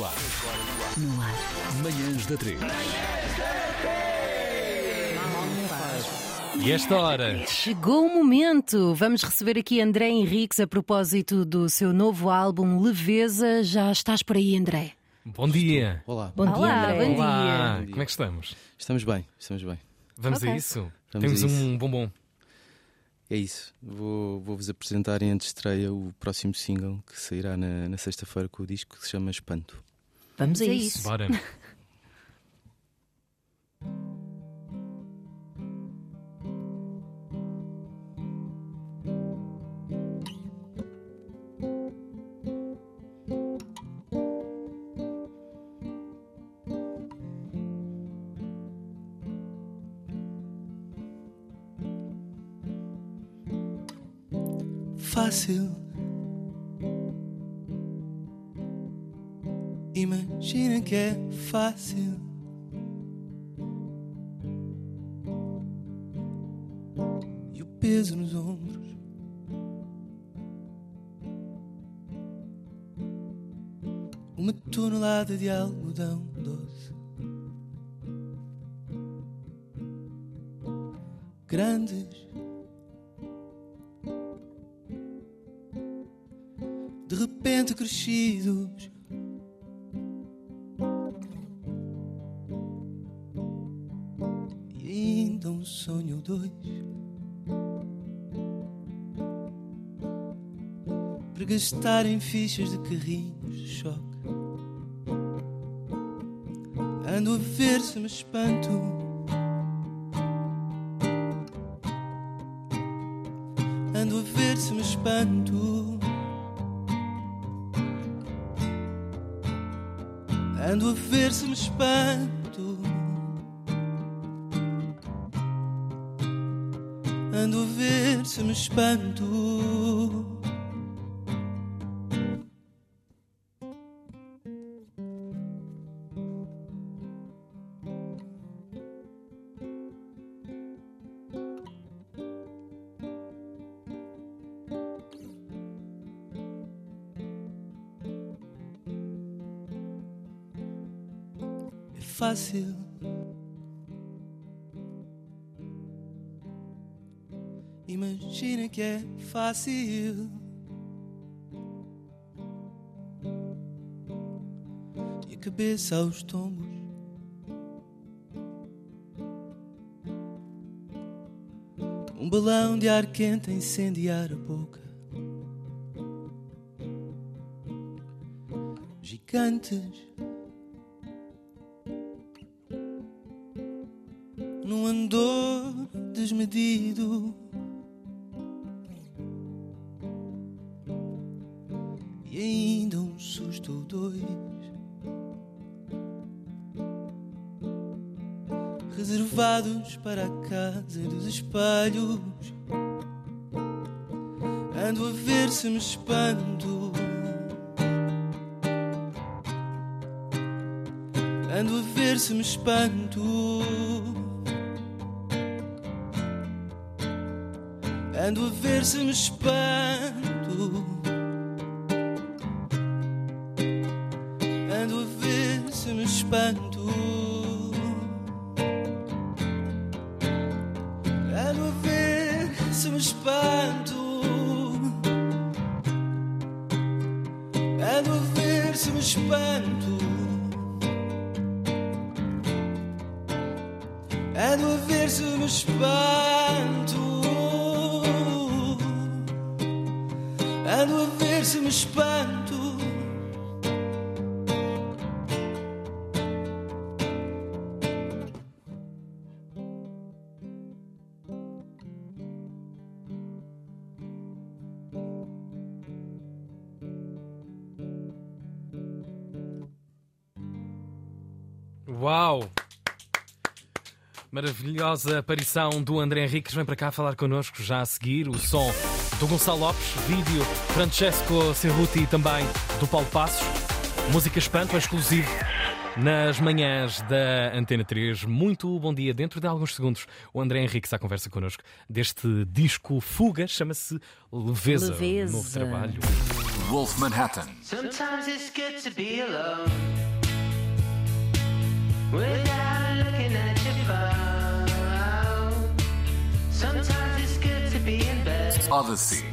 no ar. No ar. Manhãs da 3. E esta hora? Chegou o momento! Vamos receber aqui André Henriques a propósito do seu novo álbum Leveza. Já estás por aí, André? Bom dia. Olá. Bom dia, Olá, André. bom Olá. Bom dia. Como é que estamos? Estamos bem, estamos bem. Vamos Ok. a isso? Vamos Temos a isso. um bombom. É isso. Vou- Vou-vos apresentar em antestreia o próximo single que sairá na, na sexta-feira com o disco que se chama Espanto. Vamos a É isso. isso. Bora. Fácil. Imagina que é fácil. E o peso nos ombros. Uma tonelada de algodão doce. Grandes. de repente crescidos. Para gastar em fichas de carrinhos de choque. Ando a ver se me espanto. Ando a ver se me espanto. Ando a ver se me espanto. Ando a ver se me espanto. Fácil. Imagina que é fácil. E a cabeça aos tombos. Um balão de ar quente a incendiar a boca. Gigantes. Andor desmedido. E ainda um susto ou dois. Reservados para a casa dos espelhos. Ando a ver se me espanto. Ando a ver se me espanto. Ando a ver se me espanto. Ando a ver se me espanto. Ando a ver se me espanto. Ando a ver se me espanto. Ando a ver se me espanto. Ando a ver se me espanto. Uau! Maravilhosa aparição do André Henriques. Vem para cá falar connosco já a seguir. O som do Gonçalo Lopes, vídeo Francesco Cerruti e também do Paulo Passos. Música Espanto, exclusivo nas manhãs da Antena 3. Muito bom dia. Dentro de alguns segundos, o André Henrique está à conversa connosco deste disco Fuga, chama-se Leveza, Leveza. novo trabalho. Wolf Manhattan. Sometimes it's good to be alone without looking at your phone. Sometimes Odyssey.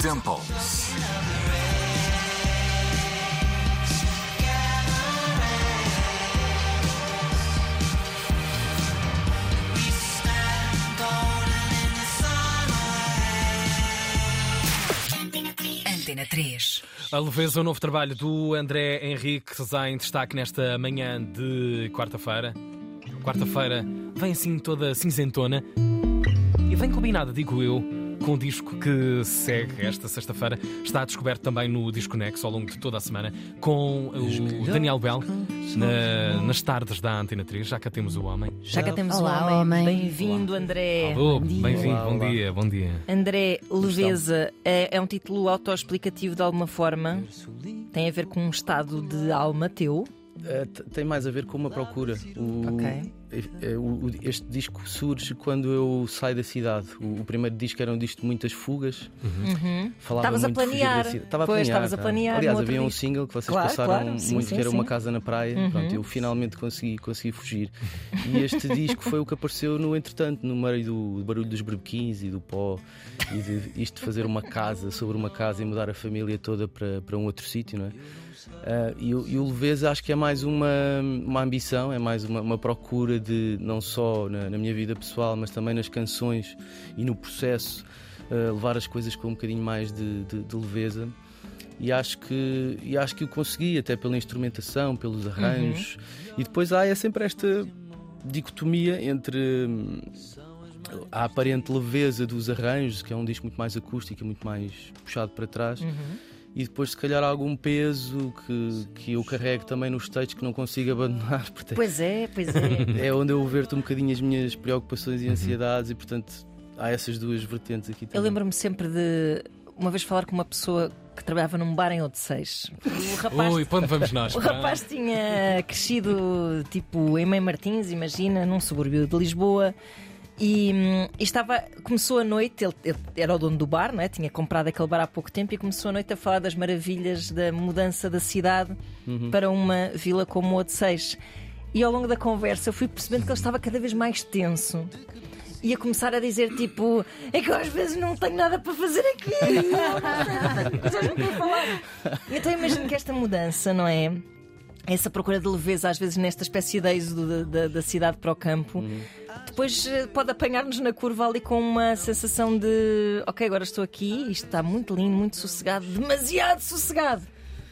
Dimples. Antena 3. A leveza, o novo trabalho do André Henrique está em destaque nesta manhã de quarta-feira. Quarta-feira vem assim toda cinzentona e vem combinada, digo eu, com o disco que segue esta sexta-feira. Está descoberto também no Disco Nex ao longo de toda a semana com o Daniel Bell na- nas tardes da Antena 3. Já cá temos o homem. Já cá temos Olá, um homem. homem. Bem-vindo, André. Alô, bem-vindo, bom dia, bom dia. André, Leveza é, é um título autoexplicativo de alguma forma? Tem a ver com um estado de alma teu? T- tem mais a ver com uma procura. O- Ok. Eh, eh, este disco surge quando eu saio da cidade. O, primeiro disco era um disco de muitas fugas. Falava Estavas a muito de fugir planear. da cidade. Estava a Pois, planear. estavas a tá. planear Aliás, havia um disco. single que vocês Claro, passaram claro. Sim, muito, sim, que era sim. Uhum. uma casa na praia. Pronto, eu finalmente consegui, consegui fugir. E este disco foi o que apareceu no entretanto, no meio do, do barulho dos berbequins e do pó. E de isto de fazer uma casa sobre uma casa e mudar a família toda para, para um outro sítio, não é? Ah, e, o- e o Leveza acho que é mais uma, uma ambição, é mais uma, uma procura de, não só na, na minha vida pessoal, mas também nas canções e no processo, ah, levar as coisas com um bocadinho mais de, de- de leveza. E acho, que, e acho que o consegui, até pela instrumentação, pelos arranjos. E depois há é sempre esta dicotomia entre hum, a aparente leveza dos arranjos, que é um disco muito mais acústico, e muito mais puxado para trás, e depois, se calhar, algum peso que, que eu carrego também nos textos que não consigo abandonar. Portanto, Pois é, pois é. é onde eu verto um bocadinho as minhas preocupações e ansiedades, e portanto, há essas duas vertentes aqui também. Eu lembro-me sempre de uma vez falar com uma pessoa que trabalhava num bar em Odeceiros. O rapaz, Ui, onde vamos nós? o rapaz tinha crescido tipo em Mãe Martins, imagina, num subúrbio de Lisboa. E, hum, e estava, começou a noite, ele, ele era o dono do bar, não é? tinha comprado aquele bar há pouco tempo e começou a noite a falar das maravilhas da mudança da cidade para uma vila como Odeceiros. E ao longo da conversa eu fui percebendo que ele estava cada vez mais tenso. Ia começar a dizer tipo, é que eu às vezes não tenho nada para fazer aqui. Não tenho coisas para falar. Então imagino que esta mudança, não é? Essa procura de leveza, às vezes, nesta espécie de êxodo da, da- da cidade para o campo, depois eh, pode apanhar-nos na curva ali com uma sensação de ok, agora estou aqui, isto está muito lindo, muito sossegado, demasiado sossegado.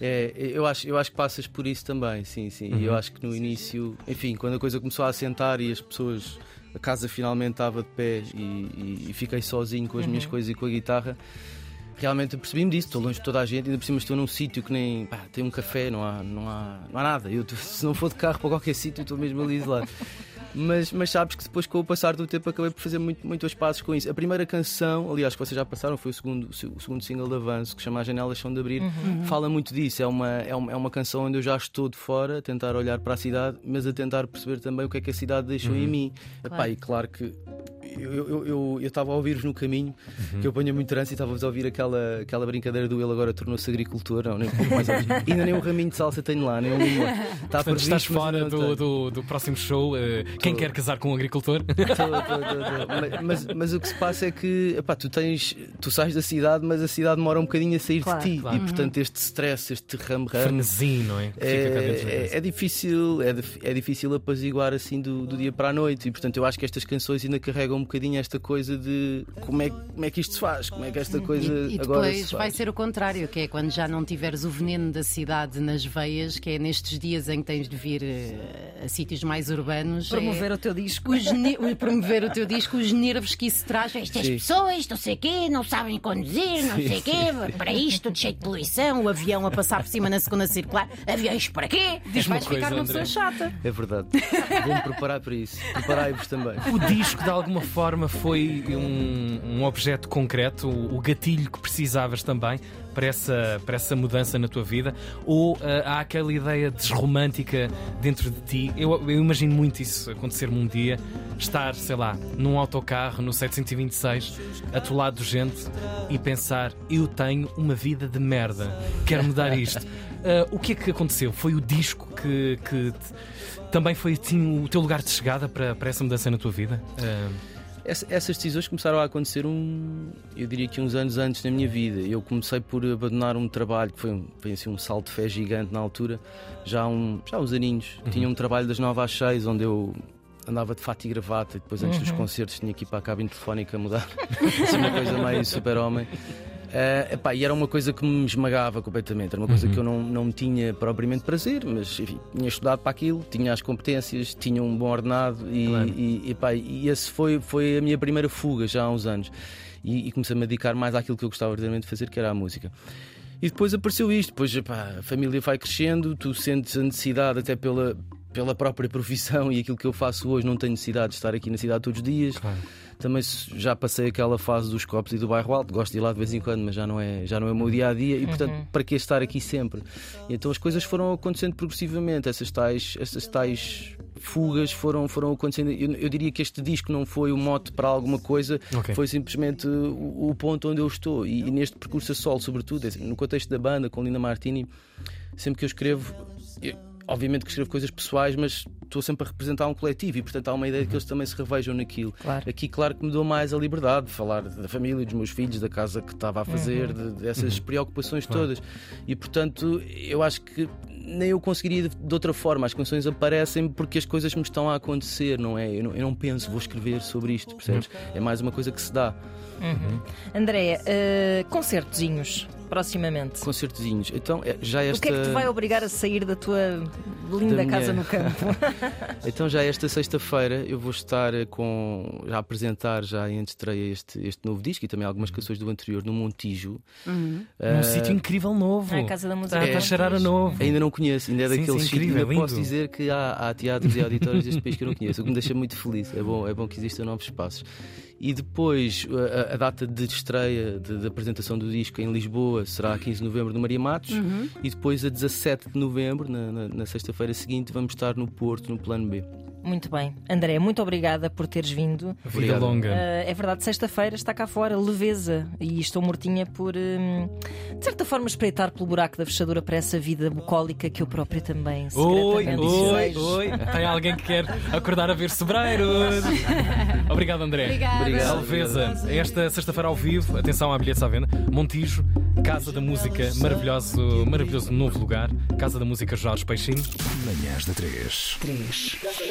É, eu acho, eu acho que passas por isso também, sim, sim. E eu acho que no início, enfim, quando a coisa começou a assentar e as pessoas, a casa finalmente estava de pé e, e- e fiquei sozinho com as minhas coisas e com a guitarra, realmente percebi-me disso. Estou longe de toda a gente, ainda por cima estou num sítio que nem pá, tem um café, não há, não há, não há nada. Eu, se não for de carro para qualquer sítio, estou mesmo ali isolado. Mas, mas sabes que depois, com o passar do tempo, acabei por fazer muito, muitos passos com isso. A primeira canção, aliás, que vocês já passaram, foi o segundo, o segundo single de avanço, que chama As Janelas São de Abrir. Fala muito disso. É uma, é, uma, é uma canção onde eu já estou de fora, a tentar olhar para a cidade, mas a tentar perceber também o que é que a cidade deixou em mim. Epá, e claro que eu estava eu, eu, eu estava a ouvir-vos no caminho, que eu ponho muito trânsito e estava-vos a ouvir aquela, aquela brincadeira do ele agora tornou-se agricultor. Não, nem um pouco mais. Ainda nem um raminho de salsa tenho lá, nem um limão. Está Portanto, estás previsto, fora do, do, do próximo show. eh, quem quer casar com um agricultor? Tô, tô, tô, tô. Mas, mas o que se passa é que epá, tu tens, tu sais da cidade, mas a cidade demora um bocadinho a sair Claro, de ti. claro. E portanto este stress, este ram-ram. Frenesim, não é? É, é, é difícil, é, é difícil apaziguar assim do, do dia para a noite e portanto eu acho que estas canções ainda carregam um bocadinho esta coisa de como é, como é que isto se faz, como é que esta coisa E, e agora depois se vai faz. ser o contrário, que é quando já não tiveres o veneno da cidade nas veias, que é nestes dias em que tens de vir eh, a sítios mais urbanos. Promover é o teu disco. os ne- o- promover o teu disco, os nervos que isso traz. Estas Sim. pessoas, não sei quê, não sabem conduzir, não sei quê, para isto, tudo cheio de poluição, o avião a passar por cima na segunda circular, aviões para quê? Diz-me Vais uma coisa, ficar uma pessoa chata. É verdade. Vou-me preparar para isso. Preparai-vos também. O disco, de alguma forma, foi um, um objeto concreto, o, o gatilho que precisavas também para essa, para essa mudança na tua vida? Ou ah, há aquela ideia desromântica dentro de ti? Eu, eu imagino muito isso acontecer-me um dia, estar, sei lá, num autocarro no 726, atolado de gente e pensar: eu tenho uma vida de merda, quero mudar isto. Ah, o que é que aconteceu? Foi o disco que, que te- também foi assim, o teu lugar de chegada para, para essa mudança na tua vida? Essa- Essas decisões começaram a acontecer, um, eu diria que uns anos antes na minha vida. Eu comecei por abandonar um trabalho que foi, um, foi assim, um salto de fé gigante na altura, já há, um, já uns aninhos. Tinha um trabalho das 9 às 6, onde eu andava de fato e gravata, e depois antes dos concertos tinha que ir para a cabine telefónica a mudar. assim, uma coisa meio super-homem. Eh, epá, e era uma coisa que me esmagava completamente, era uma coisa que eu não, não me tinha propriamente prazer, mas enfim, tinha estudado para aquilo, tinha as competências, tinha um bom ordenado e, Claro. e, epá, e esse foi, foi a minha primeira fuga já há uns anos. E, e comecei-me a dedicar mais àquilo que eu gostava verdadeiramente de fazer, que era a música. E depois apareceu isto, depois epá, a família vai crescendo, tu sentes a necessidade até pela, pela própria profissão e aquilo que eu faço hoje, não tenho necessidade de estar aqui na cidade todos os dias. Claro. Também já passei aquela fase dos copos e do bairro alto, gosto de ir lá de vez em quando, mas já não é, já não é o meu dia a dia e portanto, para que estar aqui sempre? E então as coisas foram acontecendo progressivamente, essas tais, essas tais fugas foram, foram acontecendo. Eu, eu diria que este disco não foi o mote para alguma coisa, Ok. foi simplesmente o, o ponto onde eu estou. E, e neste percurso a solo, sobretudo, assim, no contexto da banda, com Lina Martini, sempre que eu escrevo. eu- Obviamente que escrevo coisas pessoais, mas estou sempre a representar um coletivo e, portanto, há uma ideia de que eles também se revejam naquilo. Claro. Aqui, claro que me dou mais a liberdade de falar da família, dos meus filhos, da casa que estava a fazer, de- dessas preocupações todas. E, portanto, eu acho que nem eu conseguiria de, de outra forma. As canções aparecem porque as coisas me estão a acontecer, não é? Eu não, eu não penso, vou escrever sobre isto, percebes? É mais uma coisa que se dá. Andréia, eh, concertozinhos, proximamente. Concertozinhos. Então, é- já O esta. que é que te vai obrigar a sair da tua linda Da casa minha- no campo? Então já esta sexta-feira eu vou estar eh, com já a apresentar já em estreia este, este novo disco e também algumas canções do anterior no Montijo. Num Eh, sítio incrível novo. A Casa da Música. Está É. a cheirar a novo. Ainda não conheço, ainda é Sim, daqueles sim, incrível, posso dizer que há, há teatros e auditórios deste país que eu não conheço, o que me deixa muito feliz. É bom, é bom que existam novos espaços. E depois a, a- data de estreia de, de apresentação do disco em Lisboa será a 15 de novembro no Maria Matos e depois a 17 de novembro, na, na- na sexta-feira seguinte, vamos estar no Porto, no Plano B. Muito bem. André, muito obrigada por teres vindo. Vida longa. Eh, é verdade, sexta-feira está cá fora, leveza. E estou mortinha por, hum, de certa forma, espreitar pelo buraco da fechadura para essa vida bucólica que eu própria também Oi, secretamente oi, oi. Tem alguém que quer acordar a ver sobreiros. Obrigado, André. Obrigada. Obrigado. Alveza, esta sexta-feira ao vivo, atenção à bilhetes à venda. Montijo, Casa da Música, maravilhoso, maravilhoso novo lugar. Casa da Música Jorge Peixinho. Manhãs da 3.